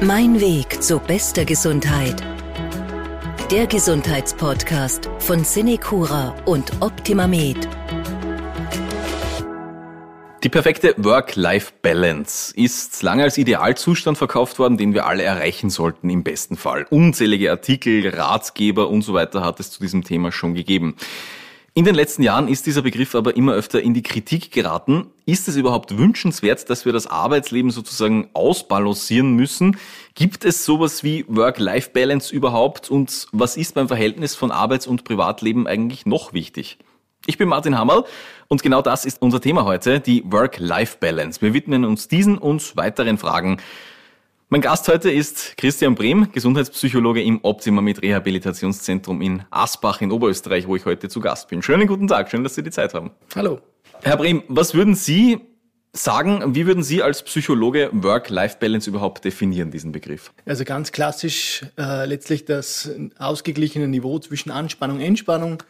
Mein Weg zu bester Gesundheit. Der Gesundheitspodcast von Cinecura und OptimaMed. Die perfekte Work-Life-Balance ist lange als Idealzustand verkauft worden, den wir alle erreichen sollten im besten Fall. Unzählige Artikel, Ratgeber und so weiter hat es zu diesem Thema schon gegeben. In den letzten Jahren ist dieser Begriff aber immer öfter in die Kritik geraten. Ist es überhaupt wünschenswert, dass wir das Arbeitsleben sozusagen ausbalancieren müssen? Gibt es sowas wie Work-Life-Balance überhaupt? Und was ist beim Verhältnis von Arbeits- und Privatleben eigentlich noch wichtig? Ich bin Martin Hammerl und genau das ist unser Thema heute, die Work-Life-Balance. Wir widmen uns diesen und weiteren Fragen. Mein Gast heute ist Christian Brehm, Gesundheitspsychologe im Optima mit Rehabilitationszentrum in Asbach in Oberösterreich, wo ich heute zu Gast bin. Schönen guten Tag, schön, dass Sie die Zeit haben. Hallo. Herr Brehm, was würden Sie sagen, wie würden Sie als Psychologe Work-Life-Balance überhaupt definieren, diesen Begriff? Also ganz klassisch äh, letztlich das ausgeglichene Niveau zwischen Anspannung und Entspannung,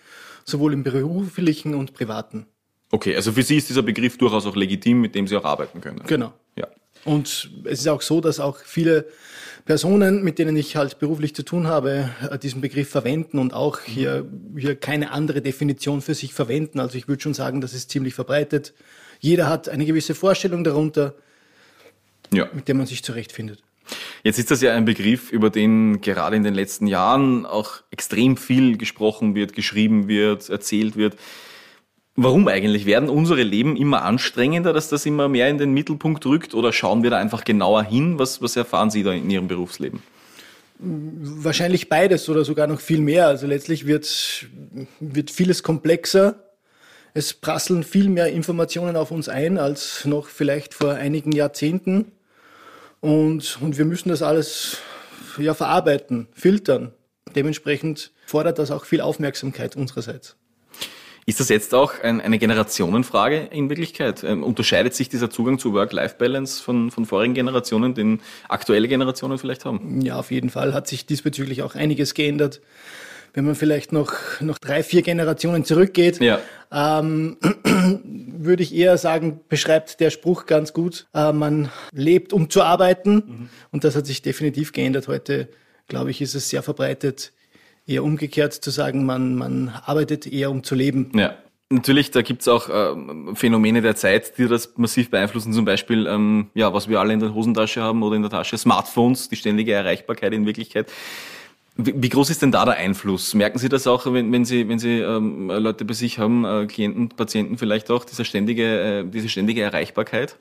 sowohl im beruflichen und privaten. Okay, also für Sie ist dieser Begriff durchaus auch legitim, mit dem Sie auch arbeiten können. Genau. Ja. Und es ist auch so, dass auch viele Personen, mit denen ich halt beruflich zu tun habe, äh, diesen Begriff verwenden und auch hier, hier keine andere Definition für sich verwenden. Also ich würde schon sagen, das ist ziemlich verbreitet. Jeder hat eine gewisse Vorstellung darunter, ja. mit der man sich zurechtfindet. Jetzt ist das ja ein Begriff, über den gerade in den letzten Jahren auch extrem viel gesprochen wird, geschrieben wird, erzählt wird. Warum eigentlich? Werden unsere Leben immer anstrengender, dass das immer mehr in den Mittelpunkt rückt oder schauen wir da einfach genauer hin? Was, was erfahren Sie da in Ihrem Berufsleben? Wahrscheinlich beides oder sogar noch viel mehr. Also letztlich wird, wird vieles komplexer. Es prasseln viel mehr Informationen auf uns ein als noch vielleicht vor einigen Jahrzehnten. Und, und wir müssen das alles ja, verarbeiten, filtern. Dementsprechend fordert das auch viel Aufmerksamkeit unsererseits. Ist das jetzt auch ein, eine Generationenfrage in Wirklichkeit? Ähm, unterscheidet sich dieser Zugang zu Work-Life-Balance von, von vorigen Generationen, den aktuelle Generationen vielleicht haben? Ja, auf jeden Fall hat sich diesbezüglich auch einiges geändert. Wenn man vielleicht noch, noch drei, vier Generationen zurückgeht, ja. ähm, würde ich eher sagen, beschreibt der Spruch ganz gut, äh, man lebt, um zu arbeiten. Mhm. Und das hat sich definitiv geändert. Heute, glaube ich, ist es sehr verbreitet, eher umgekehrt zu sagen, man, man arbeitet eher um zu leben. Ja. Natürlich, da gibt's auch äh, Phänomene der Zeit, die das massiv beeinflussen. Zum Beispiel, ähm, ja, was wir alle in der Hosentasche haben oder in der Tasche, Smartphones, die ständige Erreichbarkeit in Wirklichkeit. Wie, wie groß ist denn da der Einfluss? Merken Sie das auch, wenn, wenn Sie, wenn Sie ähm, Leute bei sich haben, äh, Klienten, Patienten vielleicht auch, diese ständige, äh, diese ständige Erreichbarkeit?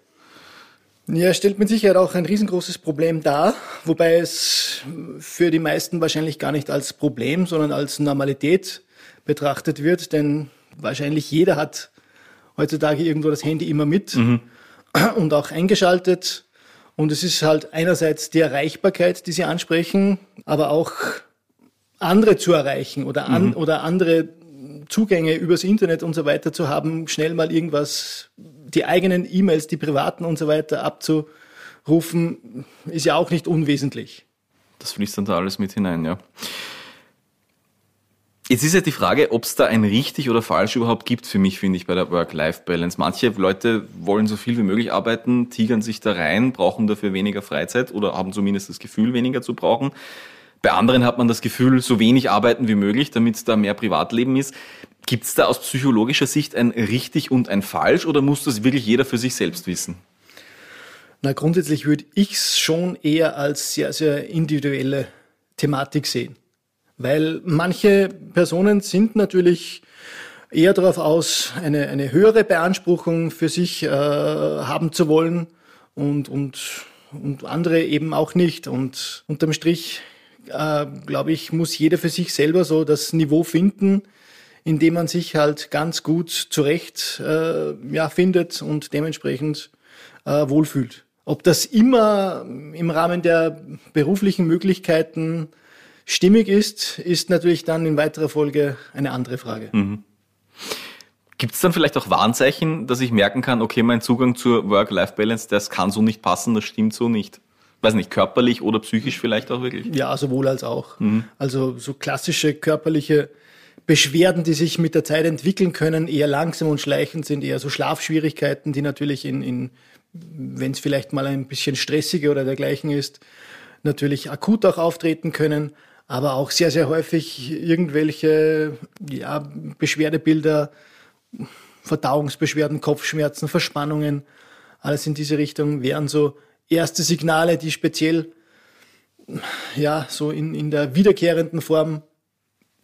Ja, stellt mit Sicherheit auch ein riesengroßes Problem dar, wobei es für die meisten wahrscheinlich gar nicht als Problem, sondern als Normalität betrachtet wird, denn wahrscheinlich jeder hat heutzutage irgendwo das Handy immer mit mhm. und auch eingeschaltet. Und es ist halt einerseits die Erreichbarkeit, die Sie ansprechen, aber auch andere zu erreichen oder, an, mhm. oder andere Zugänge übers Internet und so weiter zu haben, schnell mal irgendwas, die eigenen E-Mails, die privaten und so weiter abzurufen, ist ja auch nicht unwesentlich. Das fließt dann da alles mit hinein, ja. Jetzt ist ja die Frage, ob es da ein richtig oder falsch überhaupt gibt für mich, finde ich, bei der Work-Life-Balance. Manche Leute wollen so viel wie möglich arbeiten, tigern sich da rein, brauchen dafür weniger Freizeit oder haben zumindest das Gefühl, weniger zu brauchen. Bei anderen hat man das Gefühl, so wenig arbeiten wie möglich, damit da mehr Privatleben ist. Gibt es da aus psychologischer Sicht ein richtig und ein falsch oder muss das wirklich jeder für sich selbst wissen? Na, grundsätzlich würde ich es schon eher als sehr, sehr individuelle Thematik sehen. Weil manche Personen sind natürlich eher darauf aus, eine, eine höhere Beanspruchung für sich äh, haben zu wollen und, und, und andere eben auch nicht. Und unterm Strich äh, glaube ich, muss jeder für sich selber so das Niveau finden, in dem man sich halt ganz gut zurecht äh, ja, findet und dementsprechend äh, wohlfühlt. Ob das immer im Rahmen der beruflichen Möglichkeiten stimmig ist, ist natürlich dann in weiterer Folge eine andere Frage. Mhm. Gibt es dann vielleicht auch Warnzeichen, dass ich merken kann, okay, mein Zugang zur Work-Life-Balance, das kann so nicht passen, das stimmt so nicht? Weiß nicht, körperlich oder psychisch vielleicht auch wirklich? Ja, sowohl als auch. Mhm. Also so klassische körperliche Beschwerden, die sich mit der Zeit entwickeln können, eher langsam und schleichend sind, eher so Schlafschwierigkeiten, die natürlich in, in wenn es vielleicht mal ein bisschen stressiger oder dergleichen ist, natürlich akut auch auftreten können, aber auch sehr, sehr häufig irgendwelche ja, Beschwerdebilder, Verdauungsbeschwerden, Kopfschmerzen, Verspannungen, alles in diese Richtung wären so erste Signale, die speziell ja, so in, in der wiederkehrenden Form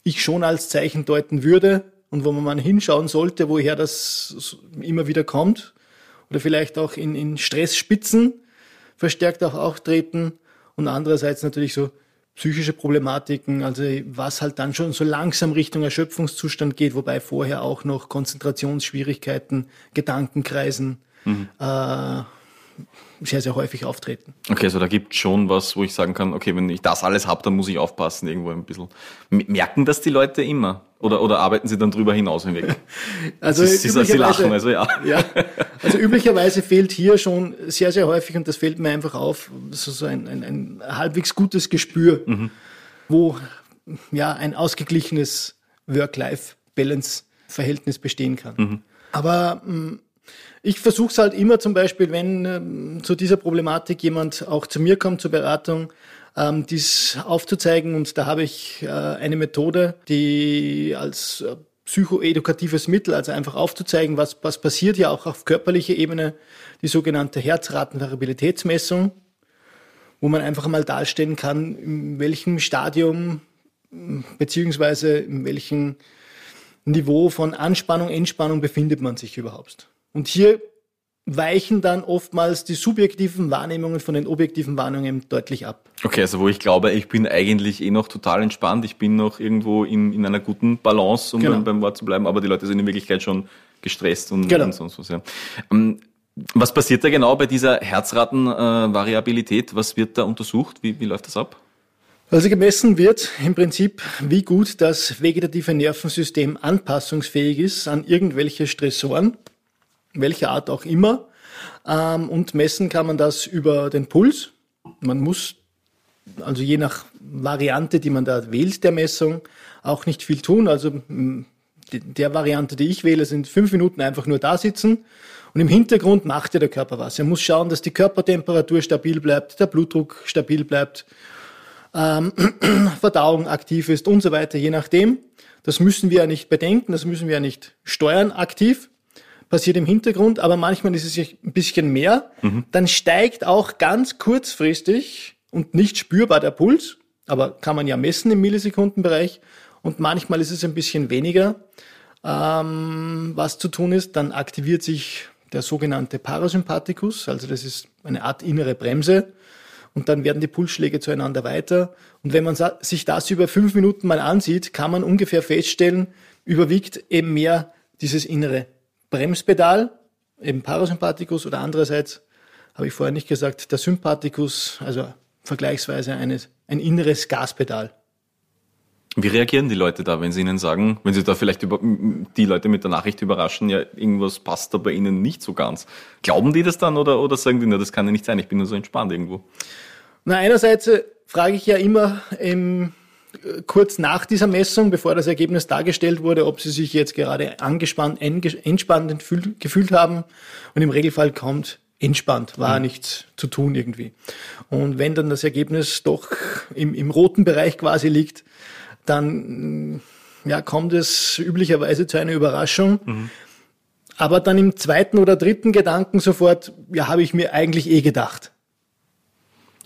ich schon als Zeichen deuten würde und wo man mal hinschauen sollte, woher das immer wieder kommt oder vielleicht auch in, in Stressspitzen verstärkt auch auftreten und andererseits natürlich so psychische Problematiken, also was halt dann schon so langsam Richtung Erschöpfungszustand geht, wobei vorher auch noch Konzentrationsschwierigkeiten, Gedankenkreisen, mhm. äh, sehr, sehr häufig auftreten. Okay, also da gibt es schon was, wo ich sagen kann, okay, wenn ich das alles habe, dann muss ich aufpassen irgendwo ein bisschen. Merken das die Leute immer? Oder, oder arbeiten sie dann drüber hinaus hinweg? Also sie, sie, sie lachen, also ja. ja. Also üblicherweise fehlt hier schon sehr, sehr häufig, und das fällt mir einfach auf, so, so ein, ein, ein halbwegs gutes Gespür, mhm. wo ja ein ausgeglichenes Work-Life-Balance-Verhältnis bestehen kann. Mhm. Aber mh, mm, ich versuche es halt immer zum Beispiel, wenn ähm, zu dieser Problematik jemand auch zu mir kommt zur Beratung, ähm, dies aufzuzeigen. Und da habe ich äh, eine Methode, die als äh, psychoedukatives Mittel, also einfach aufzuzeigen, was, was passiert ja auch auf körperlicher Ebene, die sogenannte Herzratenvariabilitätsmessung, wo man einfach mal darstellen kann, in welchem Stadium beziehungsweise in welchem Niveau von Anspannung, Entspannung befindet man sich überhaupt. Und hier weichen dann oftmals die subjektiven Wahrnehmungen von den objektiven Wahrnehmungen deutlich ab. Okay, also wo ich glaube, ich bin eigentlich eh noch total entspannt, ich bin noch irgendwo in, in einer guten Balance, um genau. beim, beim, Wort zu bleiben, aber die Leute sind in Wirklichkeit schon gestresst und, genau. und sonst was. Ja. Ähm, was passiert da genau bei dieser Herzratenvariabilität? Was wird da untersucht? Wie, wie läuft das ab? Also gemessen wird im Prinzip, wie gut das vegetative Nervensystem anpassungsfähig ist an irgendwelche Stressoren welcher Art auch immer. Ähm, und messen kann man das über den Puls. Man muss also je nach Variante, die man da wählt, der Messung, auch nicht viel tun. Also der Variante, die ich wähle, sind fünf Minuten einfach nur da sitzen. Und im Hintergrund macht ja der Körper was. Er muss schauen, dass die Körpertemperatur stabil bleibt, der Blutdruck stabil bleibt, ähm, Verdauung aktiv ist und so weiter, je nachdem. Das müssen wir ja nicht bedenken, das müssen wir ja nicht steuern aktiv passiert im Hintergrund, aber manchmal ist es ein bisschen mehr. Mhm. Dann steigt auch ganz kurzfristig und nicht spürbar der Puls, aber kann man ja messen im Millisekundenbereich. Und manchmal ist es ein bisschen weniger. Ähm, was zu tun ist, dann aktiviert sich der sogenannte Parasympathikus, also das ist eine Art innere Bremse. Und dann werden die Pulsschläge zueinander weiter. Und wenn man sich das über fünf Minuten mal ansieht, kann man ungefähr feststellen, überwiegt eben mehr dieses innere Bremspedal, eben Parasympathikus oder andererseits, habe ich vorher nicht gesagt, der Sympathikus, also vergleichsweise eines, ein inneres Gaspedal. Wie reagieren die Leute da, wenn sie ihnen sagen, wenn sie da vielleicht über, die Leute mit der Nachricht überraschen, ja, irgendwas passt da bei ihnen nicht so ganz? Glauben die das dann oder, oder sagen die, na, das kann ja nicht sein, ich bin nur so entspannt irgendwo? Na, einerseits äh, frage ich ja immer, ähm, kurz nach dieser Messung, bevor das Ergebnis dargestellt wurde, ob sie sich jetzt gerade angespannt, entspannt gefühlt haben. Und im Regelfall kommt entspannt, war mhm. nichts zu tun irgendwie. Und wenn dann das Ergebnis doch im, im roten Bereich quasi liegt, dann ja, kommt es üblicherweise zu einer Überraschung. Mhm. Aber dann im zweiten oder dritten Gedanken sofort, ja, habe ich mir eigentlich eh gedacht.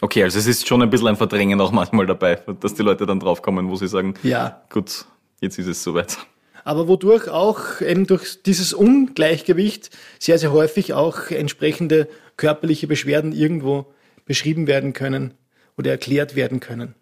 Okay, also es ist schon ein bisschen ein Verdrängen auch manchmal dabei, dass die Leute dann draufkommen, wo sie sagen, ja, gut, jetzt ist es soweit. Aber wodurch auch eben durch dieses Ungleichgewicht sehr, sehr häufig auch entsprechende körperliche Beschwerden irgendwo beschrieben werden können oder erklärt werden können.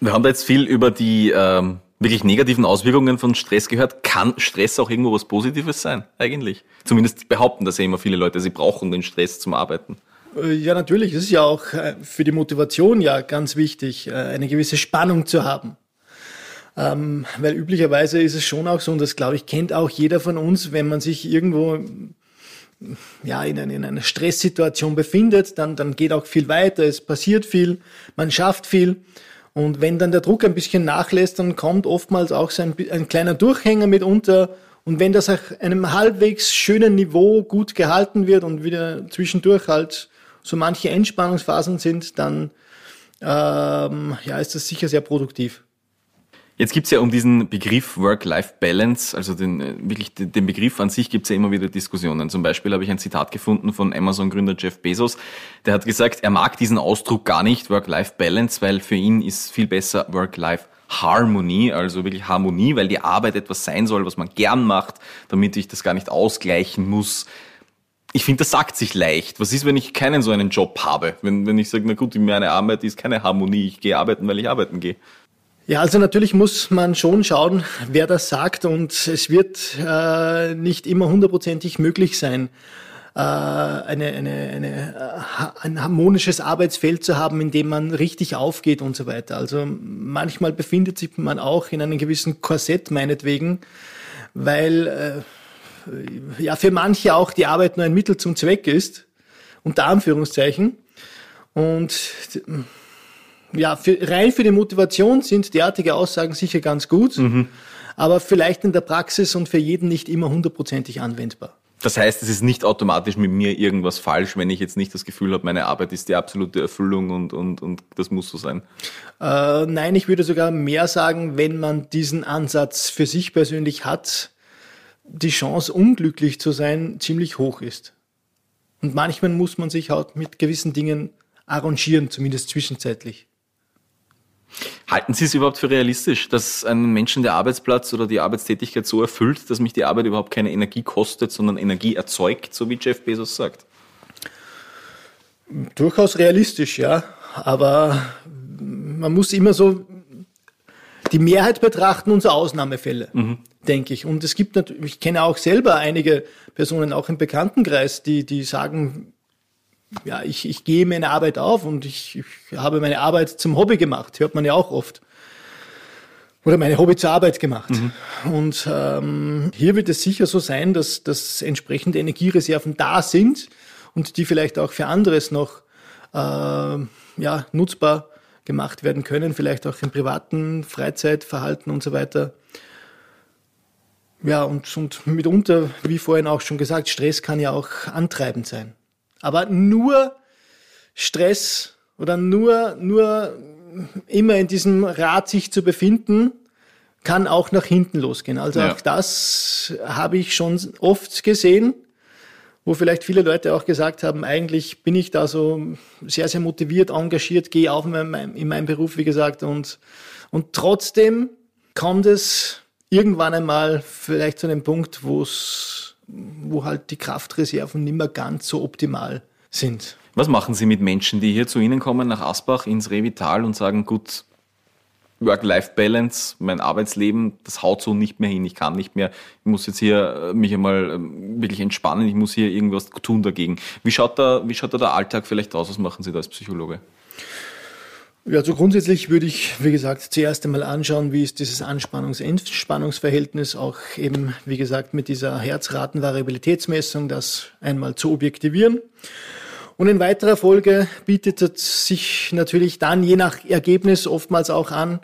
Wir haben da jetzt viel über die ähm, wirklich negativen Auswirkungen von Stress gehört. Kann Stress auch irgendwo was Positives sein, eigentlich? Zumindest behaupten das ja immer viele Leute, sie brauchen den Stress zum Arbeiten. Äh, ja, natürlich. Es ist ja auch äh, für die Motivation ja ganz wichtig, äh, eine gewisse Spannung zu haben. Ähm, weil üblicherweise ist es schon auch so, und das glaube ich kennt auch jeder von uns, wenn man sich irgendwo ja, in, eine, in einer Stresssituation befindet, dann, dann geht auch viel weiter, es passiert viel, man schafft viel. Und wenn dann der Druck ein bisschen nachlässt, dann kommt oftmals auch so ein, ein kleiner Durchhänger mitunter. Und wenn das auf einem halbwegs schönen Niveau gut gehalten wird und wieder zwischendurch halt so manche Entspannungsphasen sind, dann ähm, ja, ist das sicher sehr produktiv. Jetzt gibt's ja um diesen Begriff Work-Life-Balance, also den, äh, wirklich den Begriff an sich gibt's ja immer wieder Diskussionen. Zum Beispiel habe ich ein Zitat gefunden von Amazon-Gründer Jeff Bezos, der hat gesagt, er mag diesen Ausdruck gar nicht, Work-Life-Balance, weil für ihn ist viel besser Work-Life Harmony, also wirklich Harmonie, weil die Arbeit etwas sein soll, was man gern macht, damit ich das gar nicht ausgleichen muss. Ich finde, das sagt sich leicht. Was ist, wenn ich keinen so einen Job habe? Wenn, wenn ich sage, na gut, meine Arbeit ist keine Harmonie, ich gehe arbeiten, weil ich arbeiten gehe. Ja, also natürlich muss man schon schauen, wer das sagt und es wird äh, nicht immer hundertprozentig möglich sein, äh, eine, eine, eine, äh, ein harmonisches Arbeitsfeld zu haben, in dem man richtig aufgeht und so weiter. Also manchmal befindet sich man auch in einem gewissen Korsett meinetwegen, weil äh, ja für manche auch die Arbeit nur ein Mittel zum Zweck ist, unter Anführungszeichen. Und ja, für, rein für die Motivation sind derartige Aussagen sicher ganz gut, mhm. aber vielleicht in der Praxis und für jeden nicht immer hundertprozentig anwendbar. Das heißt, es ist nicht automatisch mit mir irgendwas falsch, wenn ich jetzt nicht das Gefühl habe, meine Arbeit ist die absolute Erfüllung und, und, und das muss so sein. Äh, nein, ich würde sogar mehr sagen, wenn man diesen Ansatz für sich persönlich hat, die Chance, unglücklich zu sein, ziemlich hoch ist. Und manchmal muss man sich halt mit gewissen Dingen arrangieren, zumindest zwischenzeitlich. Halten Sie es überhaupt für realistisch, dass einen Menschen der Arbeitsplatz oder die Arbeitstätigkeit so erfüllt, dass mich die Arbeit überhaupt keine Energie kostet, sondern Energie erzeugt, so wie Jeff Bezos sagt? Durchaus realistisch, ja. Aber man muss immer so die Mehrheit betrachten und so Ausnahmefälle, mhm. Denke ich. Und es gibt natürlich, ich kenne auch selber einige Personen, auch im Bekanntenkreis, die, die sagen, ja, ich, ich gehe meine Arbeit auf und ich, ich habe meine Arbeit zum Hobby gemacht, hört man ja auch oft. Oder meine Hobby zur Arbeit gemacht. Mhm. Und ähm, hier wird es sicher so sein, dass, dass entsprechende Energiereserven da sind und die vielleicht auch für anderes noch äh, ja, nutzbar gemacht werden können, vielleicht auch im privaten Freizeitverhalten und so weiter. Ja, und, und mitunter, wie vorhin auch schon gesagt, Stress kann ja auch antreibend sein. Aber nur Stress oder nur, nur immer in diesem Rad sich zu befinden, kann auch nach hinten losgehen. Also ja. auch das habe ich schon oft gesehen, wo vielleicht viele Leute auch gesagt haben, eigentlich bin ich da so sehr, sehr motiviert, engagiert, gehe auch in meinem, in meinem Beruf, wie gesagt, und, und trotzdem kommt es irgendwann einmal vielleicht zu einem Punkt, wo es wo halt die Kraftreserven nicht mehr ganz so optimal sind. Was machen Sie mit Menschen, die hier zu Ihnen kommen, nach Asbach ins Revital und sagen, gut, Work-Life-Balance, mein Arbeitsleben, das haut so nicht mehr hin, ich kann nicht mehr, ich muss jetzt hier äh, mich einmal ähm, wirklich entspannen, ich muss hier irgendwas tun dagegen. Wie schaut da, wie schaut da der Alltag vielleicht aus? Was machen Sie da als Psychologe? Ja, also grundsätzlich würde ich, wie gesagt, zuerst einmal anschauen, wie ist dieses Anspannungs-Entspannungsverhältnis auch eben, wie gesagt, mit dieser Herzratenvariabilitätsmessung, das einmal zu objektivieren. Und in weiterer Folge bietet es sich natürlich dann je nach Ergebnis oftmals auch an,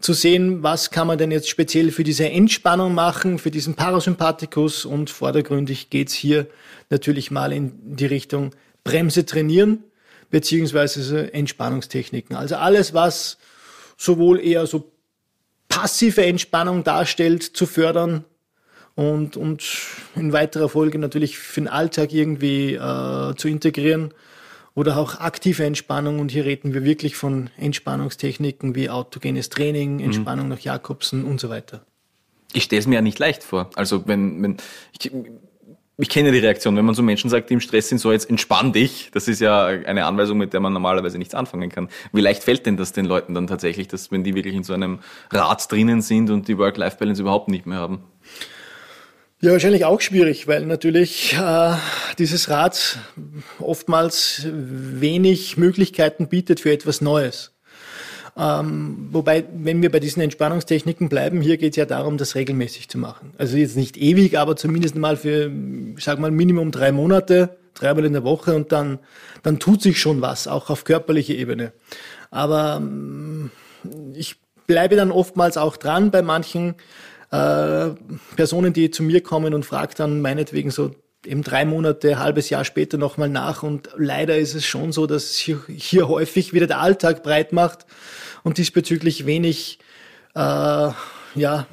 zu sehen, was kann man denn jetzt speziell für diese Entspannung machen, für diesen Parasympathikus und vordergründig geht's hier natürlich mal in die Richtung Bremse trainieren beziehungsweise Entspannungstechniken. Also alles, was sowohl eher so passive Entspannung darstellt, zu fördern und, und in weiterer Folge natürlich für den Alltag irgendwie äh, zu integrieren oder auch aktive Entspannung. Und hier reden wir wirklich von Entspannungstechniken wie autogenes Training, mhm. Entspannung mhm. nach Jakobsen und so weiter. Ich stelle es mir ja nicht leicht vor. Also wenn, wenn ich, ich kenne die Reaktion, wenn man so Menschen sagt, die im Stress sind, so jetzt entspann dich, das ist ja eine Anweisung, mit der man normalerweise nichts anfangen kann. Wie leicht fällt denn das den Leuten dann tatsächlich, dass wenn die wirklich in so einem Rad drinnen sind und die Work-Life-Balance überhaupt nicht mehr haben? Ja, wahrscheinlich auch schwierig, weil natürlich äh, dieses Rad oftmals wenig Möglichkeiten bietet für etwas Neues. Ähm, wobei, wenn wir bei diesen Entspannungstechniken bleiben, hier geht es ja darum, das regelmäßig zu machen. Also jetzt nicht ewig, aber zumindest mal für, ich sag mal, Minimum drei Monate, dreimal in der Woche und dann, dann tut sich schon was, auch auf körperlicher Ebene. Aber ähm, ich bleibe dann oftmals auch dran bei manchen äh, Personen, die zu mir kommen und fragt dann meinetwegen so eben drei Monate, halbes Jahr später nochmal nach. Und leider ist es schon so, dass hier, hier häufig wieder der Alltag breit macht und diesbezüglich wenig, äh, ja,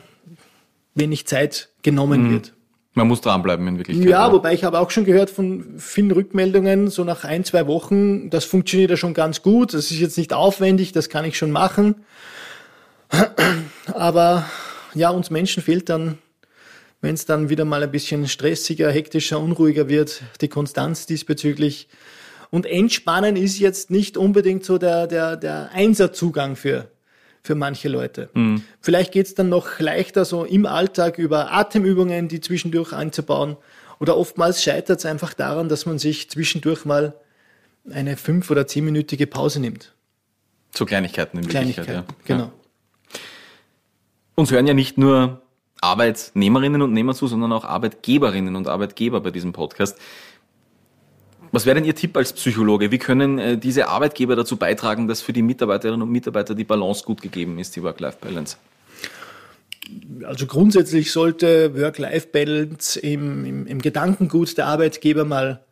wenig Zeit genommen mhm. wird. Man muss dranbleiben in Wirklichkeit. Ja, wobei ich habe auch schon gehört von vielen Rückmeldungen, so nach ein, zwei Wochen, das funktioniert ja schon ganz gut. Das ist jetzt nicht aufwendig, das kann ich schon machen. Aber ja, uns Menschen fehlt dann, wenn es dann wieder mal ein bisschen stressiger, hektischer, unruhiger wird, die Konstanz diesbezüglich. Und Entspannen ist jetzt nicht unbedingt so der, der, der Einserzugang für, für manche Leute. Mhm. Vielleicht geht's dann noch leichter so im Alltag über Atemübungen, die zwischendurch einzubauen. Oder oftmals scheitert es einfach daran, dass man sich zwischendurch mal eine fünf- oder zehnminütige Pause nimmt. Zu Kleinigkeiten in Wirklichkeit, Kleinigkeiten, ja. genau. Ja. Uns hören ja nicht nur Arbeitnehmerinnen und Nehmer zu, sondern auch Arbeitgeberinnen und Arbeitgeber bei diesem Podcast. Was wäre denn Ihr Tipp als Psychologe? Wie können äh, diese Arbeitgeber dazu beitragen, dass für die Mitarbeiterinnen und Mitarbeiter die Balance gut gegeben ist, die Work-Life-Balance? Also grundsätzlich sollte Work-Life-Balance im, im, im, Gedankengut der Arbeitgeber mal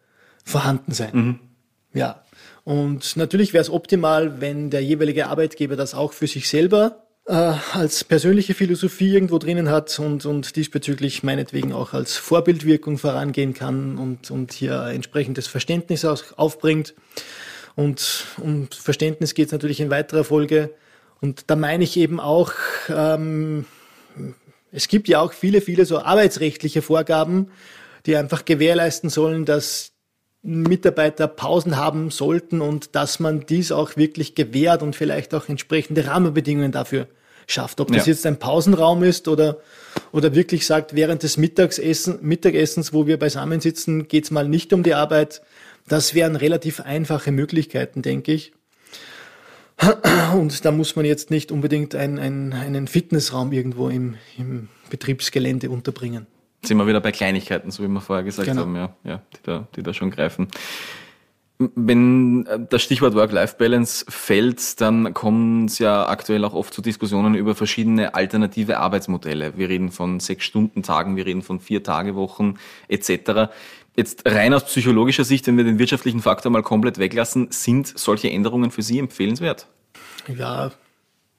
vorhanden sein. Mhm. Ja. Und natürlich wäre es optimal, wenn der jeweilige Arbeitgeber das auch für sich selber äh, als persönliche Philosophie irgendwo drinnen hat und, und diesbezüglich meinetwegen auch als Vorbildwirkung vorangehen kann und, und hier entsprechendes Verständnis auch aufbringt. Und um Verständnis geht es natürlich in weiterer Folge. Und da meine ich eben auch, ähm, es gibt ja auch viele, viele so arbeitsrechtliche Vorgaben, die einfach gewährleisten sollen, dass Mitarbeiter Pausen haben sollten und dass man dies auch wirklich gewährt und vielleicht auch entsprechende Rahmenbedingungen dafür schafft. Ob das ja. jetzt ein Pausenraum ist oder, oder wirklich sagt, während des Mittagessen, Mittagessens, wo wir beisammen sitzen, geht's mal nicht um die Arbeit. Das wären relativ einfache Möglichkeiten, denke ich. Und da muss man jetzt nicht unbedingt ein, ein, einen Fitnessraum irgendwo im, im Betriebsgelände unterbringen sind wir wieder bei Kleinigkeiten, so wie wir vorher gesagt genau. haben, ja, ja, die da, die da schon greifen. Wenn äh, das Stichwort Work-Life-Balance fällt, dann kommen es ja aktuell auch oft zu Diskussionen über verschiedene alternative Arbeitsmodelle. Wir reden von sechs Stunden Tagen, wir reden von vier Tage Wochen etc. Jetzt rein aus psychologischer Sicht, wenn wir den wirtschaftlichen Faktor mal komplett weglassen, sind solche Änderungen für Sie empfehlenswert? Ja,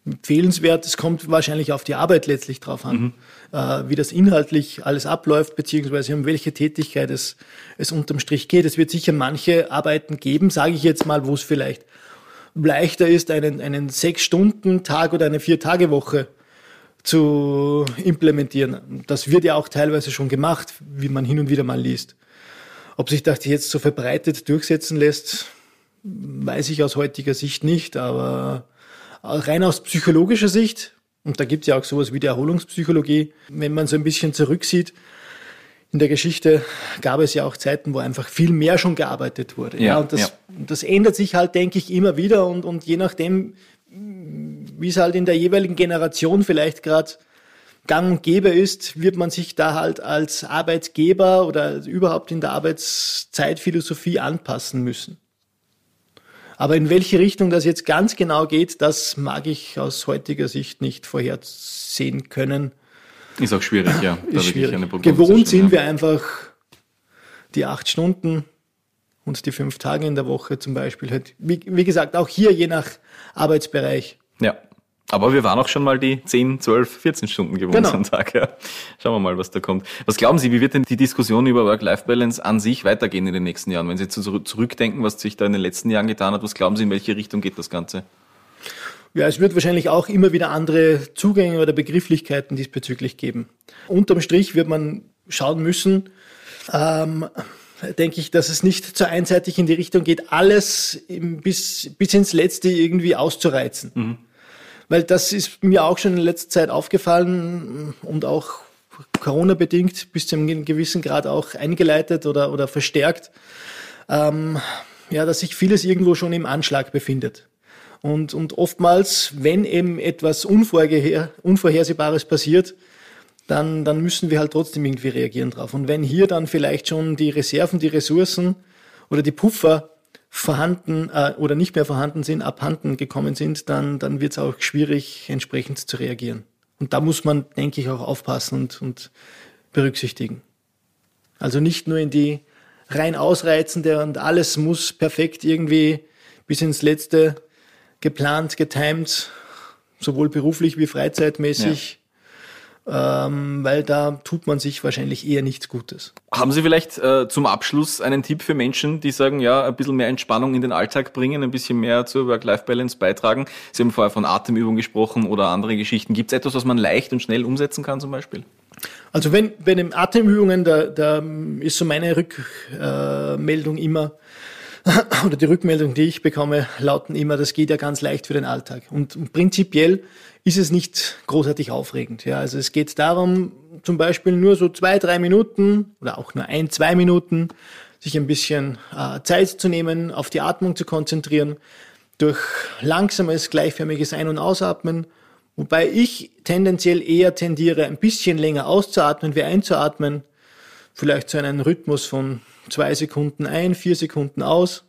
empfehlenswert. Es kommt wahrscheinlich auf die Arbeit letztlich drauf an, mhm. äh, wie das inhaltlich alles abläuft, beziehungsweise um welche Tätigkeit es, es unterm Strich geht. Es wird sicher manche Arbeiten geben, sage ich jetzt mal, wo es vielleicht leichter ist, einen, einen Sechs-Stunden-Tag oder eine Vier-Tage-Woche zu implementieren. Das wird ja auch teilweise schon gemacht, wie man hin und wieder mal liest. Ob sich das jetzt so verbreitet durchsetzen lässt, weiß ich aus heutiger Sicht nicht, aber rein aus psychologischer Sicht, und da gibt es ja auch sowas wie die Erholungspsychologie, wenn man so ein bisschen zurücksieht, in der Geschichte gab es ja auch Zeiten, wo einfach viel mehr schon gearbeitet wurde. Ja, ja und das, ja. das ändert sich halt, denke ich, immer wieder und, und je nachdem, wie es halt in der jeweiligen Generation vielleicht gerade gang und gäbe ist, wird man sich da halt als Arbeitgeber oder überhaupt in der Arbeitszeitphilosophie anpassen müssen. Aber in welche Richtung das jetzt ganz genau geht, das mag ich aus heutiger Sicht nicht vorhersehen können. Ist auch schwierig, ja. Ist schwierig. Gewohnt sind ja. wir einfach die acht Stunden und die fünf Tage in der Woche zum Beispiel. Wie, wie gesagt, auch hier je nach Arbeitsbereich. Ja. Aber wir waren auch schon mal die 10, 12, 14 Stunden gewohnt genau. am Tag. Ja. Schauen wir mal, was da kommt. Was glauben Sie, wie wird denn die Diskussion über Work-Life-Balance an sich weitergehen in den nächsten Jahren? Wenn Sie jetzt zurückdenken, was sich da in den letzten Jahren getan hat, was glauben Sie, in welche Richtung geht das Ganze? Ja, es wird wahrscheinlich auch immer wieder andere Zugänge oder Begrifflichkeiten diesbezüglich geben. Unterm Strich wird man schauen müssen, ähm, denke ich, dass es nicht zu einseitig in die Richtung geht, alles bis, bis ins Letzte irgendwie auszureizen. Mhm weil das ist mir auch schon in letzter Zeit aufgefallen und auch Corona-bedingt bis zu einem gewissen Grad auch eingeleitet oder, oder verstärkt, ähm, ja, dass sich vieles irgendwo schon im Anschlag befindet. Und, und oftmals, wenn eben etwas Unvorher Unvorhersehbares passiert, dann, dann müssen wir halt trotzdem irgendwie reagieren drauf. Und wenn hier dann vielleicht schon die Reserven, die Ressourcen oder die Puffer vorhanden äh, oder nicht mehr vorhanden sind, abhanden gekommen sind, dann, dann wird es auch schwierig, entsprechend zu reagieren. Und da muss man, denke ich, auch aufpassen und, und berücksichtigen. Also nicht nur in die rein ausreizende und alles muss perfekt irgendwie bis ins letzte geplant, getimed, sowohl beruflich wie freizeitmäßig ähm, weil da tut man sich wahrscheinlich eher nichts Gutes. Haben Sie vielleicht äh, zum Abschluss einen Tipp für Menschen, die sagen, ja, ein bisschen mehr Entspannung in den Alltag bringen, ein bisschen mehr zur Work-Life-Balance beitragen? Sie haben vorher von Atemübungen gesprochen oder andere Geschichten. Gibt es etwas, was man leicht und schnell umsetzen kann zum Beispiel? Also wenn bei den Atemübungen, da, da ist so meine Rückmeldung äh, immer, oder die Rückmeldung, die ich bekomme, lauten immer, das geht ja ganz leicht für den Alltag. Und, und prinzipiell ist es nicht großartig aufregend. Ja, also es geht darum, zum Beispiel nur so zwei, drei Minuten oder auch nur ein, zwei Minuten, sich ein bisschen äh, Zeit zu nehmen, auf die Atmung zu konzentrieren, durch langsames, gleichförmiges Ein- und Ausatmen, wobei ich tendenziell eher tendiere, ein bisschen länger auszuatmen wie einzuatmen, vielleicht zu einem Rhythmus von zwei Sekunden ein, vier Sekunden aus,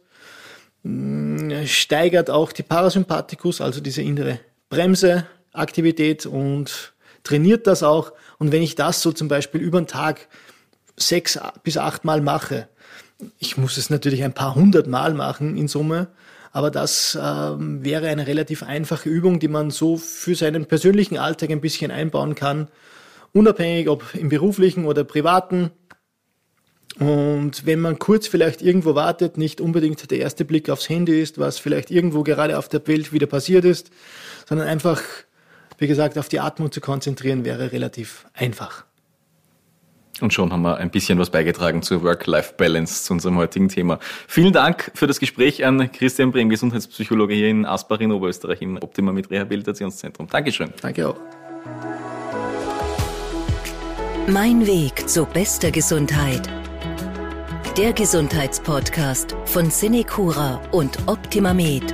hm, steigert auch die Parasympathikus, also diese innere Bremse, Aktivität und trainiert das auch. Und wenn ich das so zum Beispiel über den Tag sechs bis acht Mal mache, ich muss es natürlich ein paar hundert Mal machen in Summe, aber das ähm, wäre eine relativ einfache Übung, die man so für seinen persönlichen Alltag ein bisschen einbauen kann, unabhängig ob im beruflichen oder privaten. Und wenn man kurz vielleicht irgendwo wartet, nicht unbedingt der erste Blick aufs Handy ist, was vielleicht irgendwo gerade auf der Welt wieder passiert ist, sondern einfach wie gesagt, auf die Atmung zu konzentrieren, wäre relativ einfach. Und schon haben wir ein bisschen was beigetragen zur Work-Life-Balance, zu unserem heutigen Thema. Vielen Dank für das Gespräch an Christian Brehm, Gesundheitspsychologe hier in Aspach in Oberösterreich im Optima mit Rehabilitationszentrum. Dankeschön. Danke auch. Mein Weg zu bester Gesundheit. Der Gesundheitspodcast von Cinecura und Optima Med.